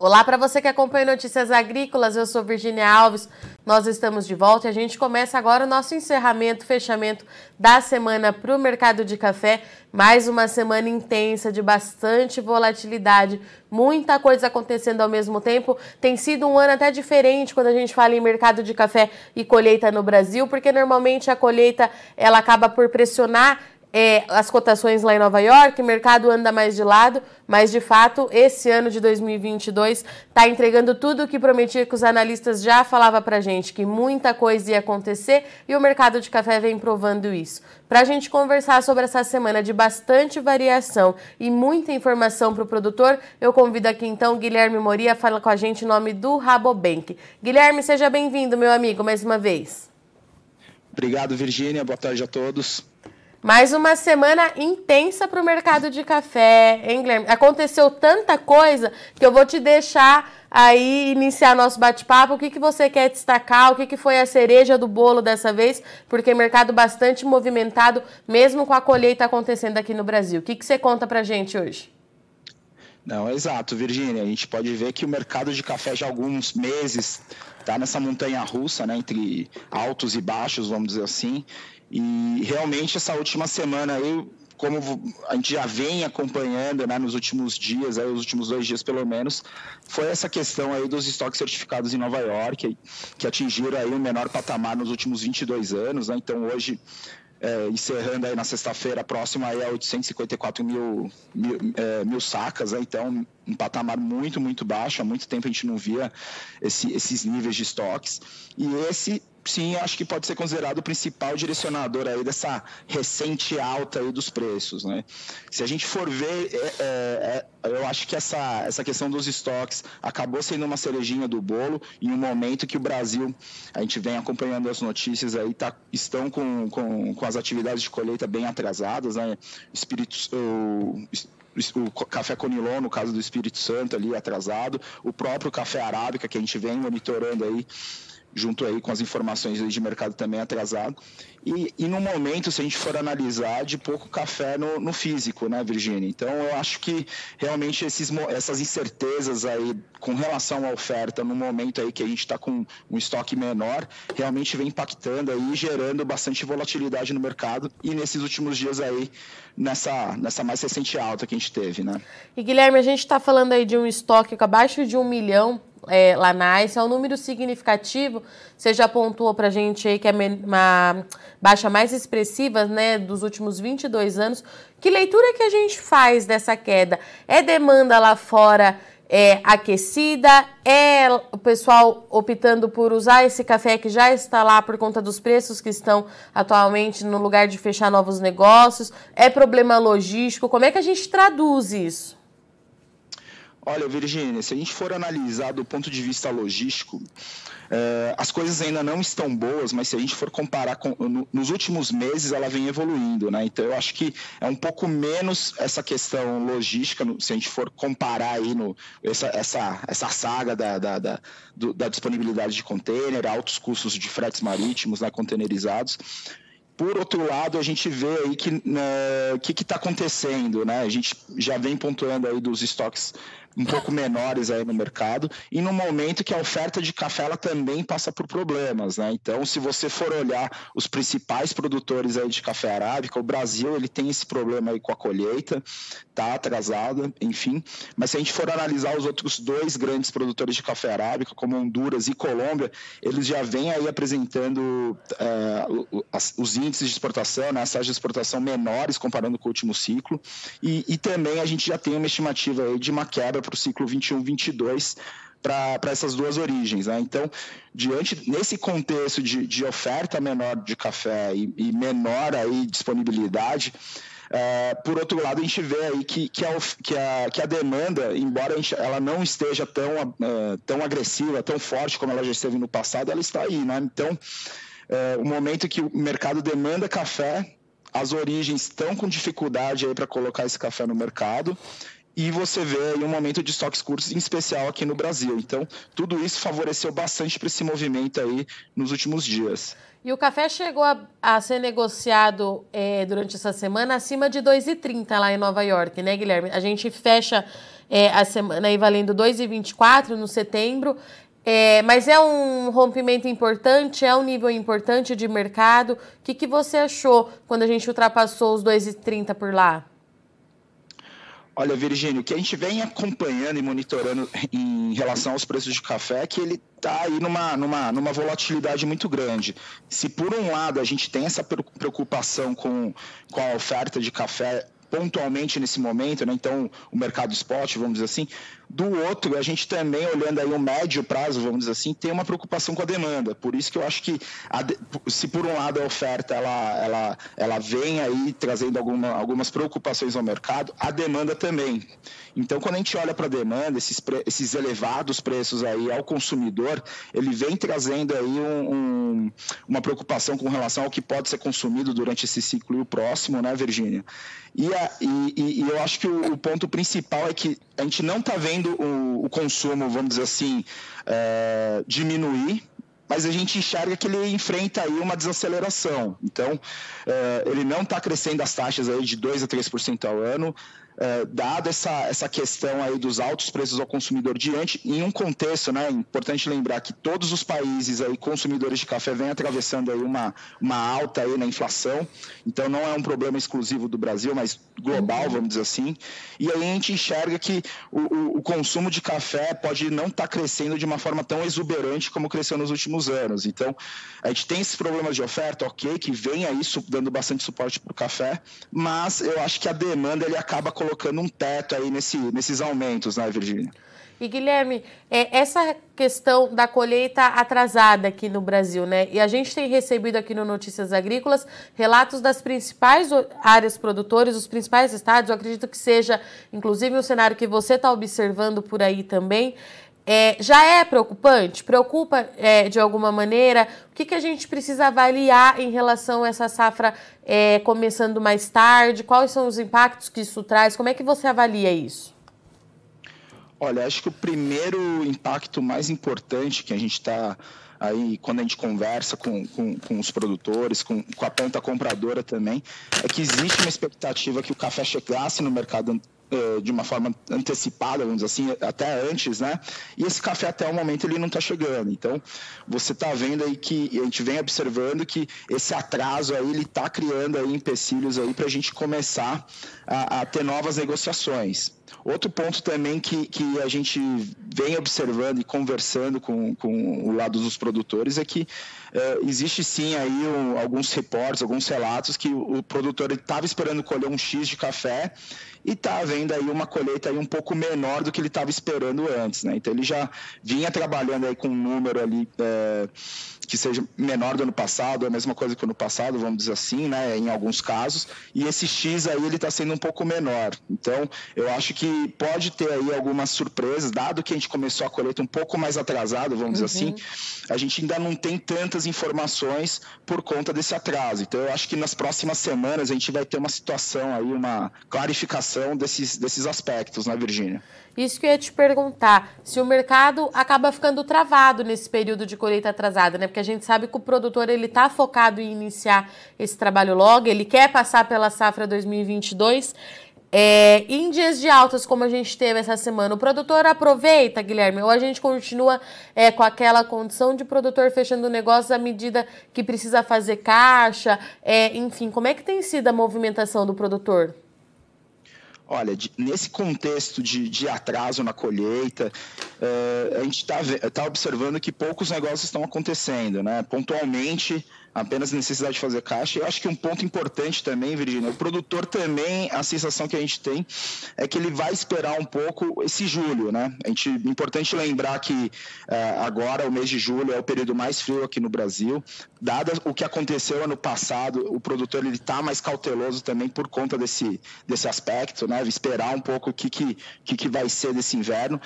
Olá para você que acompanha Notícias Agrícolas, eu sou Virginia Alves. Nós estamos de volta e a gente começa agora o nosso encerramento, fechamento da semana para o mercado de café. Mais uma semana intensa, de bastante volatilidade, muita coisa acontecendo ao mesmo tempo. Tem sido um ano até diferente quando a gente fala em mercado de café e colheita no Brasil, porque normalmente a colheita ela acaba por pressionar é, as cotações lá em Nova York, o mercado anda mais de lado, mas de fato esse ano de 2022 está entregando tudo o que prometia que os analistas já falavam para gente, que muita coisa ia acontecer e o mercado de café vem provando isso. Para a gente conversar sobre essa semana de bastante variação e muita informação para o produtor, eu convido aqui então Guilherme Moria, fala com a gente em nome do Rabobank. Guilherme, seja bem-vindo, meu amigo, mais uma vez. Obrigado, Virgínia. Boa tarde a todos. Mais uma semana intensa para o mercado de café, hein, Guilherme? Aconteceu tanta coisa que eu vou te deixar aí iniciar nosso bate-papo. O que, que você quer destacar? O que, que foi a cereja do bolo dessa vez? Porque mercado bastante movimentado, mesmo com a colheita acontecendo aqui no Brasil. O que, que você conta para gente hoje? Não, exato, Virgínia. A gente pode ver que o mercado de café já há alguns meses está nessa montanha russa, né, entre altos e baixos, vamos dizer assim. E realmente essa última semana aí, como a gente já vem acompanhando né, nos últimos dias, aí, os últimos dois dias pelo menos, foi essa questão aí dos estoques certificados em Nova York, que atingiram aí o menor patamar nos últimos 22 anos. Né? Então hoje é, encerrando aí na sexta-feira próxima aí a 854 mil, mil, é, mil sacas, né? então um patamar muito, muito baixo, há muito tempo a gente não via esse, esses níveis de estoques, e esse sim, acho que pode ser considerado o principal direcionador aí dessa recente alta aí dos preços, né? Se a gente for ver, é, é, é, eu acho que essa, essa questão dos estoques acabou sendo uma cerejinha do bolo em um momento que o Brasil, a gente vem acompanhando as notícias aí, tá, estão com, com, com as atividades de colheita bem atrasadas, né? Espírito, o, o café Conilon, no caso do Espírito Santo ali atrasado, o próprio café arábica que a gente vem monitorando aí junto aí com as informações de mercado também atrasado. E, e no momento, se a gente for analisar, de pouco café no, no físico, né, Virginia? Então, eu acho que realmente esses, essas incertezas aí com relação à oferta, no momento aí que a gente está com um estoque menor, realmente vem impactando aí, gerando bastante volatilidade no mercado e nesses últimos dias aí, nessa, nessa mais recente alta que a gente teve, né? E Guilherme, a gente está falando aí de um estoque abaixo de um milhão é, lá na ICE, é um número significativo. Você já pontuou para a gente aí que é uma baixa mais expressiva né, dos últimos 22 anos. Que leitura que a gente faz dessa queda? É demanda lá fora é, aquecida? É o pessoal optando por usar esse café que já está lá por conta dos preços que estão atualmente no lugar de fechar novos negócios? É problema logístico? Como é que a gente traduz isso? Olha, Virginia, se a gente for analisar do ponto de vista logístico, é, as coisas ainda não estão boas, mas se a gente for comparar com, no, nos últimos meses, ela vem evoluindo, né? Então eu acho que é um pouco menos essa questão logística, se a gente for comparar aí no, essa, essa, essa saga da, da, da, do, da disponibilidade de container, altos custos de fretes marítimos, né, containerizados. Por outro lado, a gente vê aí que né, que está acontecendo, né? A gente já vem pontuando aí dos estoques um pouco menores aí no mercado e no momento que a oferta de café ela também passa por problemas, né? Então, se você for olhar os principais produtores aí de café arábica, o Brasil ele tem esse problema aí com a colheita, tá atrasada, enfim. Mas se a gente for analisar os outros dois grandes produtores de café arábica, como Honduras e Colômbia, eles já vêm aí apresentando uh, os índices de exportação, né, as taxas de exportação menores comparando com o último ciclo, e, e também a gente já tem uma estimativa aí de uma quebra para o ciclo 21-22 para essas duas origens. Né? Então, diante nesse contexto de, de oferta menor de café e, e menor aí disponibilidade, é, por outro lado, a gente vê aí que, que, a, que, a, que a demanda, embora a gente, ela não esteja tão, uh, tão agressiva, tão forte como ela já esteve no passado, ela está aí. Né? Então, é, o momento que o mercado demanda café, as origens estão com dificuldade aí para colocar esse café no mercado e você vê um momento de estoques curtos, em especial aqui no Brasil. Então, tudo isso favoreceu bastante para esse movimento aí nos últimos dias. E o café chegou a, a ser negociado é, durante essa semana acima de 2,30 lá em Nova York, né, Guilherme? A gente fecha é, a semana aí valendo 2,24 no setembro. É, mas é um rompimento importante, é um nível importante de mercado. O que, que você achou quando a gente ultrapassou os 2,30 por lá? Olha, Virgínio, o que a gente vem acompanhando e monitorando em relação aos preços de café é que ele está aí numa, numa, numa volatilidade muito grande. Se por um lado a gente tem essa preocupação com, com a oferta de café pontualmente nesse momento, né? então o mercado spot, vamos dizer assim, do outro, a gente também, olhando aí o médio prazo, vamos dizer assim, tem uma preocupação com a demanda. Por isso que eu acho que, a, se por um lado a oferta ela, ela, ela vem aí trazendo alguma, algumas preocupações ao mercado, a demanda também. Então, quando a gente olha para a demanda, esses, esses elevados preços aí ao consumidor, ele vem trazendo aí um, um, uma preocupação com relação ao que pode ser consumido durante esse ciclo próximo, né, Virgínia? E, e, e, eu acho que o, o ponto principal é que a gente não está vendo vendo o, o consumo, vamos dizer assim, é, diminuir, mas a gente enxerga que ele enfrenta aí uma desaceleração. Então, é, ele não está crescendo as taxas aí de 2 a 3% ao ano é, dada essa, essa questão aí dos altos preços ao consumidor diante, em um contexto, né, é importante lembrar que todos os países aí consumidores de café vêm atravessando aí uma, uma alta aí na inflação, então não é um problema exclusivo do Brasil, mas global, uhum. vamos dizer assim, e aí a gente enxerga que o, o, o consumo de café pode não estar tá crescendo de uma forma tão exuberante como cresceu nos últimos anos, então a gente tem esses problemas de oferta, ok, que vem aí dando bastante suporte para o café, mas eu acho que a demanda ele acaba colocando colocando um teto aí nesse, nesses aumentos, né, Virgínia? E Guilherme, é, essa questão da colheita atrasada aqui no Brasil, né? E a gente tem recebido aqui no Notícias Agrícolas relatos das principais áreas produtoras, os principais estados. Eu acredito que seja, inclusive, um cenário que você está observando por aí também. É, já é preocupante? Preocupa é, de alguma maneira? O que, que a gente precisa avaliar em relação a essa safra é, começando mais tarde? Quais são os impactos que isso traz? Como é que você avalia isso? Olha, acho que o primeiro impacto mais importante que a gente está aí, quando a gente conversa com, com, com os produtores, com, com a ponta compradora também, é que existe uma expectativa que o café chegasse no mercado de uma forma antecipada, vamos dizer assim, até antes, né? E esse café até o momento ele não está chegando. Então, você está vendo aí que a gente vem observando que esse atraso aí ele está criando aí empecilhos aí para a gente começar a, a ter novas negociações. Outro ponto também que, que a gente vem observando e conversando com, com o lado dos produtores é que é, existe sim aí um, alguns reportes, alguns relatos que o, o produtor estava esperando colher um X de café e está havendo aí uma colheita aí um pouco menor do que ele estava esperando antes, né? Então ele já vinha trabalhando aí com um número ali é, que seja menor do ano passado, a mesma coisa que o ano passado, vamos dizer assim, né, em alguns casos, e esse X aí ele está sendo um pouco menor. Então, eu acho que pode ter aí algumas surpresas, dado que a gente começou a colheita um pouco mais atrasado, vamos uhum. dizer assim, a gente ainda não tem tantas informações por conta desse atraso. Então, eu acho que nas próximas semanas a gente vai ter uma situação aí, uma clarificação desses, desses aspectos, né, Virgínia? Isso que eu ia te perguntar, se o mercado acaba ficando travado nesse período de colheita atrasada, né? Porque a gente sabe que o produtor ele está focado em iniciar esse trabalho logo, ele quer passar pela safra 2022. É, em dias de altas, como a gente teve essa semana, o produtor aproveita, Guilherme, ou a gente continua é, com aquela condição de produtor fechando negócios à medida que precisa fazer caixa, é, enfim, como é que tem sido a movimentação do produtor? Olha, nesse contexto de, de, atraso na colheita, a gente está tá observando que poucos negócios estão acontecendo, né? Pontualmente, apenas necessidade de fazer caixa. Eu acho que um ponto importante também, Virginia, o produtor também, a sensação que a gente tem é que ele vai esperar um pouco esse julho, né? A gente, importante lembrar que uh, agora, o mês de julho, é o período mais frio aqui no Brasil. Dado o que aconteceu ano passado, o produtor ele está mais cauteloso também por conta desse, desse aspecto, né? Esperar um pouco o que, que, que, que vai ser desse inverno.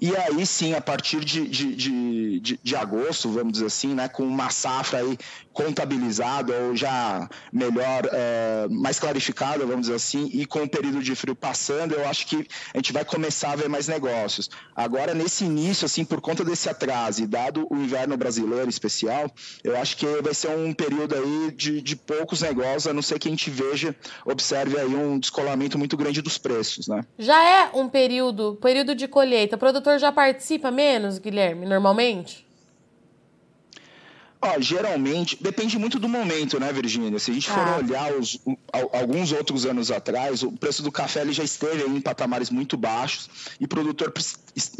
E aí aí sim, a partir de, de, de, de, de agosto, vamos dizer assim, né, com uma safra aí contabilizada ou já melhor, é, mais clarificada, vamos dizer assim, e com o período de frio passando, eu acho que a gente vai começar a ver mais negócios. Agora, nesse início, assim, por conta desse atraso e dado o inverno brasileiro especial, eu acho que vai ser um período aí de, de poucos negócios, a não ser que a gente veja, observe aí um descolamento muito grande dos preços, né? Já é um período, período de colheita, o produtor já participa menos, Guilherme, normalmente? Ó, geralmente, depende muito do momento, né, Virgínia? Se a gente ah. for olhar os, alguns outros anos atrás, o preço do café ele já esteve em patamares muito baixos e o produtor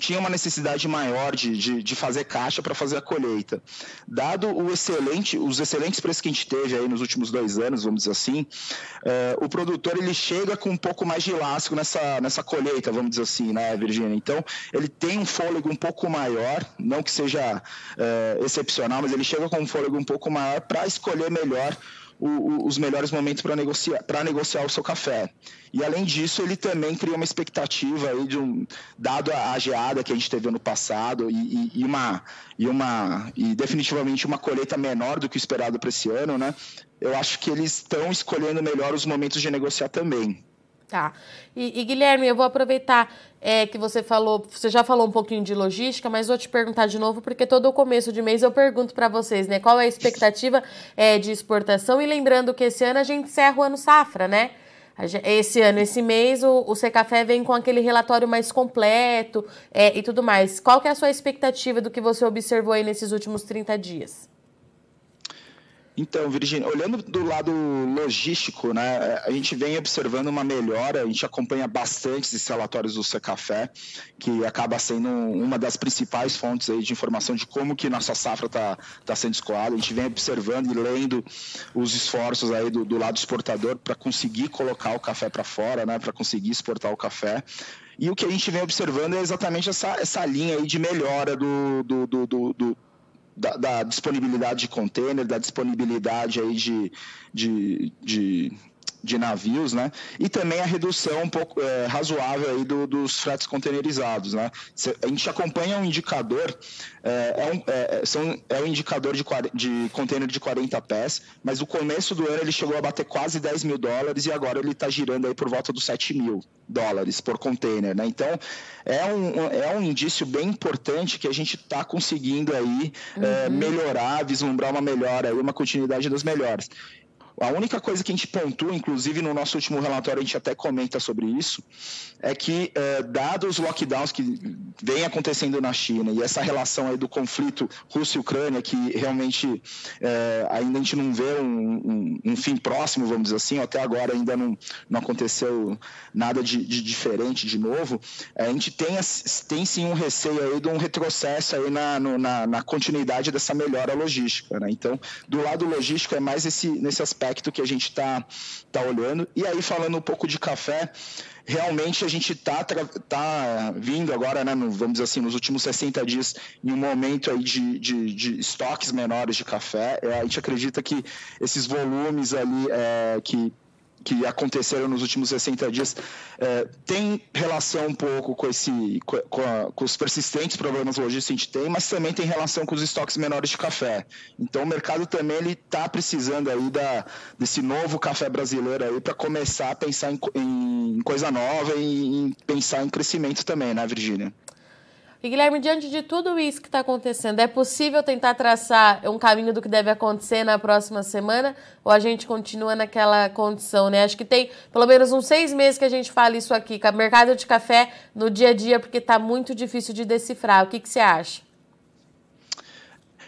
tinha uma necessidade maior de, de, de fazer caixa para fazer a colheita. Dado o excelente, os excelentes preços que a gente teve aí nos últimos dois anos, vamos dizer assim, é, o produtor ele chega com um pouco mais de elástico nessa, nessa colheita, vamos dizer assim, né, Virgínia? Então, ele tem um fôlego um pouco maior, não que seja é, excepcional, mas ele chega com um fôlego um pouco maior para escolher melhor o, o, os melhores momentos para negociar, negociar o seu café. E além disso, ele também cria uma expectativa aí de um, dado a, a geada que a gente teve ano passado e, e, e, uma e uma e definitivamente uma colheita menor do que o esperado para esse ano, né? Eu acho que eles estão escolhendo melhor os momentos de negociar também. Tá. E, e, Guilherme, eu vou aproveitar é, que você falou, você já falou um pouquinho de logística, mas vou te perguntar de novo, porque todo o começo de mês eu pergunto para vocês, né? Qual é a expectativa é, de exportação? E lembrando que esse ano a gente encerra o ano safra, né? Esse ano, esse mês, o, o Secafé vem com aquele relatório mais completo é, e tudo mais. Qual que é a sua expectativa do que você observou aí nesses últimos 30 dias? Então, Virginia, olhando do lado logístico, né, a gente vem observando uma melhora, a gente acompanha bastante esses relatórios do Secafé, que acaba sendo uma das principais fontes aí de informação de como que nossa safra está tá sendo escoada. A gente vem observando e lendo os esforços aí do, do lado exportador para conseguir colocar o café para fora, né, para conseguir exportar o café. E o que a gente vem observando é exatamente essa, essa linha aí de melhora do, do, do, do da, da, disponibilidade de container, da disponibilidade aí de, de, de, de, navios, né? E também a redução um pouco é, razoável aí do, dos fretes containerizados, né? A gente acompanha um indicador, é, é, um, é, são, é um indicador de, de container de 40 pés, mas no começo do ano ele chegou a bater quase 10 mil dólares e agora ele está girando aí por volta dos 7 mil dólares por container, né? Então é um, é um indício bem importante que a gente está conseguindo aí é, uhum. é, melhorar, vislumbrar uma melhora, uma continuidade das melhores. A única coisa que a gente pontua, inclusive no nosso último relatório a gente até comenta sobre isso, é que, é, dados os lockdowns que vem acontecendo na China e essa relação aí do conflito Rússia e Ucrânia, que realmente é, ainda a gente não vê um, um, um, fim próximo, vamos dizer assim, até agora ainda não, não aconteceu nada de, de diferente de novo, a gente tem, tem sim um receio aí de um retrocesso aí na, no, na, na continuidade dessa melhora logística. Né? Então, do lado logístico é mais esse, nesse aspecto aspecto que a gente está tá olhando. E aí, falando um pouco de café, realmente a gente está tá vindo agora, né, no, vamos dizer assim, nos últimos 60 dias, em um momento aí de, de, de estoques menores de café. A gente acredita que esses volumes ali é, que que aconteceram nos últimos 60 dias é, tem relação um pouco com, esse, com, a, com, os persistentes problemas logísticos que a gente tem, mas também tem relação com os estoques menores de café. Então o mercado também ele está precisando aí da, desse novo café brasileiro aí para começar a pensar em, em coisa nova e em pensar em crescimento também, né, Virgínia? E Guilherme, diante de tudo isso que está acontecendo, é possível tentar traçar um caminho do que deve acontecer na próxima semana? Ou a gente continua naquela condição, né? Acho que tem pelo menos uns seis meses que a gente fala isso aqui, mercado de café no dia a dia, porque está muito difícil de decifrar. O que, que você acha?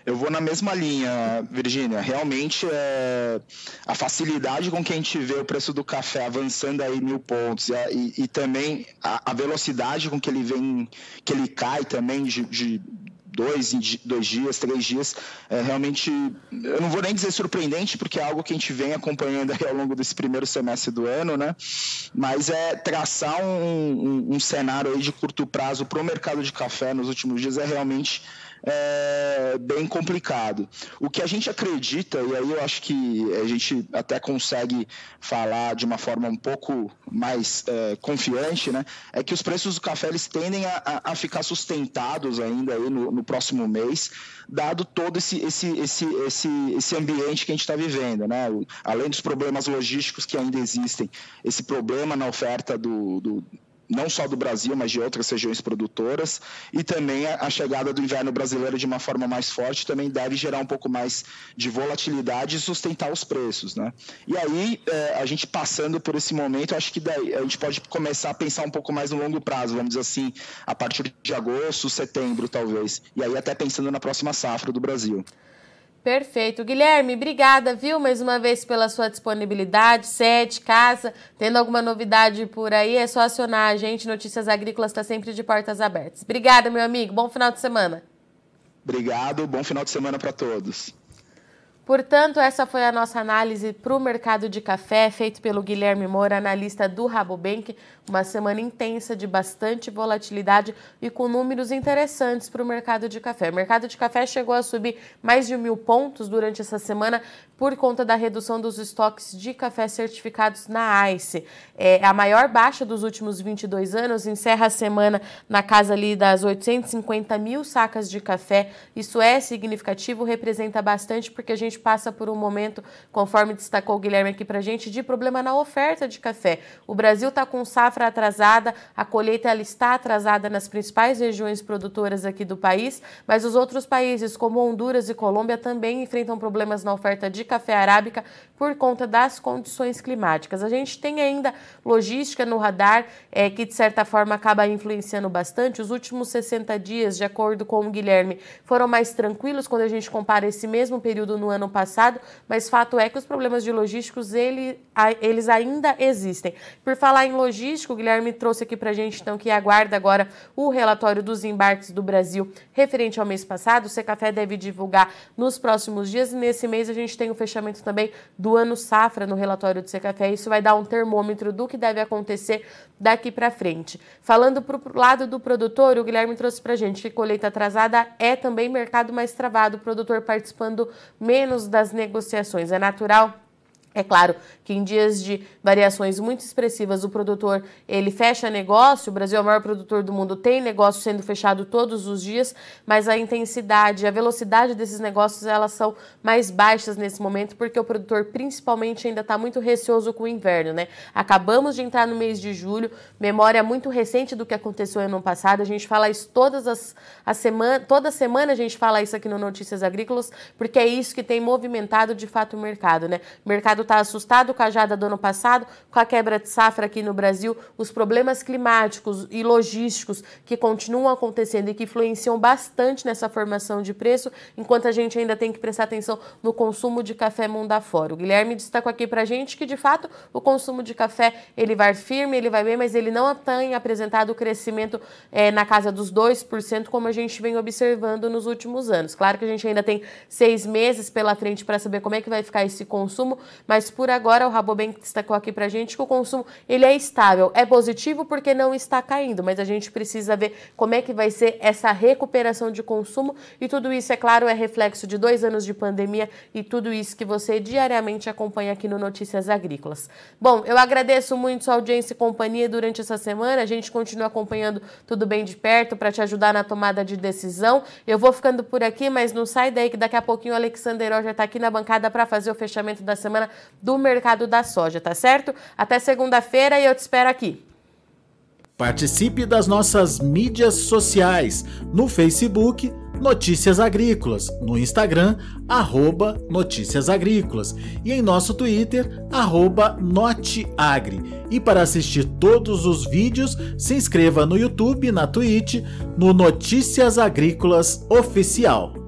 Eu vou na mesma linha, Virgínia. Realmente, é, a facilidade com que a gente vê o preço do café avançando aí mil pontos e, e, também a, a, velocidade com que ele vem, que ele cai também de, de dois, dois dias, três dias, é realmente, eu não vou nem dizer surpreendente, porque é algo que a gente vem acompanhando ao longo desse primeiro semestre do ano, né? Mas é traçar um, um, um cenário aí de curto prazo para o mercado de café nos últimos dias é realmente é, bem complicado. O que a gente acredita, e aí eu acho que a gente até consegue falar de uma forma um pouco mais é, confiante, né, é que os preços do café eles tendem a, a ficar sustentados ainda aí no, no, próximo mês, dado todo esse, esse, esse, esse, esse ambiente que a gente está vivendo. Né? Além dos problemas logísticos que ainda existem, esse problema na oferta do, do não só do Brasil, mas de outras regiões produtoras, e também a, chegada do inverno brasileiro de uma forma mais forte também deve gerar um pouco mais de volatilidade e sustentar os preços, né? E aí, é, a gente passando por esse momento, acho que daí a gente pode começar a pensar um pouco mais no longo prazo, vamos dizer assim, a partir de agosto, setembro, talvez. E aí até pensando na próxima safra do Brasil. Perfeito. Guilherme, obrigada, viu, mais uma vez pela sua disponibilidade, sede, casa. Tendo alguma novidade por aí, é só acionar a gente. Notícias Agrícolas está sempre de portas abertas. Obrigada, meu amigo. Bom final de semana. Obrigado. Bom final de semana para todos. Portanto, essa foi a nossa análise para o mercado de café, feito pelo Guilherme Moura, analista do Rabobank. Uma semana intensa de bastante volatilidade e com números interessantes para o mercado de café. O mercado de café chegou a subir mais de mil pontos durante essa semana por conta da redução dos estoques de café certificados na ICE. É a maior baixa dos últimos 22 anos, encerra a semana na casa ali das 850 mil sacas de café. Isso é significativo, representa bastante porque a gente passa por um momento, conforme destacou o Guilherme aqui para gente, de problema na oferta de café. O Brasil está com safra atrasada, a colheita ela está atrasada nas principais regiões produtoras aqui do país, mas os outros países, como Honduras e Colômbia, também enfrentam problemas na oferta de café arábica por conta das condições climáticas. A gente tem ainda logística no radar, é, que de certa forma acaba influenciando bastante. Os últimos 60 dias, de acordo com o Guilherme, foram mais tranquilos quando a gente compara esse mesmo período no ano passado, mas fato é que os problemas de logísticos ele, eles ainda existem. Por falar em logística, o Guilherme trouxe aqui para a gente então que aguarda agora o relatório dos embarques do Brasil referente ao mês passado. O Secafé deve divulgar nos próximos dias e nesse mês a gente tem o fechamento também do ano safra no relatório do Secafé. Isso vai dar um termômetro do que deve acontecer daqui para frente. Falando para o lado do produtor, o Guilherme trouxe para gente que colheita atrasada é também mercado mais travado, o produtor participando menos das negociações. É natural é claro que em dias de variações muito expressivas, o produtor ele fecha negócio. O Brasil é o maior produtor do mundo, tem negócio sendo fechado todos os dias, mas a intensidade, a velocidade desses negócios elas são mais baixas nesse momento, porque o produtor principalmente ainda está muito receoso com o inverno, né? Acabamos de entrar no mês de julho, memória muito recente do que aconteceu ano passado. A gente fala isso todas as, as semana, toda semana a gente fala isso aqui no Notícias Agrícolas, porque é isso que tem movimentado de fato o mercado, né? O mercado mercado está assustado com a jada do ano passado, com a quebra de safra aqui no Brasil, os problemas climáticos e logísticos que continuam acontecendo e que influenciam bastante nessa formação de preço, enquanto a gente ainda tem que prestar atenção no consumo de café mundo afora. O Guilherme destacou aqui para a gente que, de fato, o consumo de café ele vai firme, ele vai bem, mas ele não tem apresentado crescimento é, na casa dos 2%, como a gente vem observando nos últimos anos. Claro que a gente ainda tem seis meses pela frente para saber como é que vai ficar esse consumo, mas por agora o Rabobank destacou aqui para a gente que o consumo ele é estável, é positivo porque não está caindo, mas a gente precisa ver como é que vai ser essa recuperação de consumo e tudo isso, é claro, é reflexo de dois anos de pandemia e tudo isso que você diariamente acompanha aqui no Notícias Agrícolas. Bom, eu agradeço muito sua audiência e companhia durante essa semana, a gente continua acompanhando tudo bem de perto para te ajudar na tomada de decisão. Eu vou ficando por aqui, mas não sai daí que daqui a pouquinho o Alexander já está aqui na bancada para fazer o fechamento da semana do mercado da soja, tá certo? Até segunda-feira e eu te espero aqui. Participe das nossas mídias sociais no Facebook Notícias Agrícolas, no Instagram, arroba Notícias Agrícolas e em nosso Twitter, arroba Noteagri. E para assistir todos os vídeos, se inscreva no YouTube, na Twitch, no Notícias Agrícolas Oficial.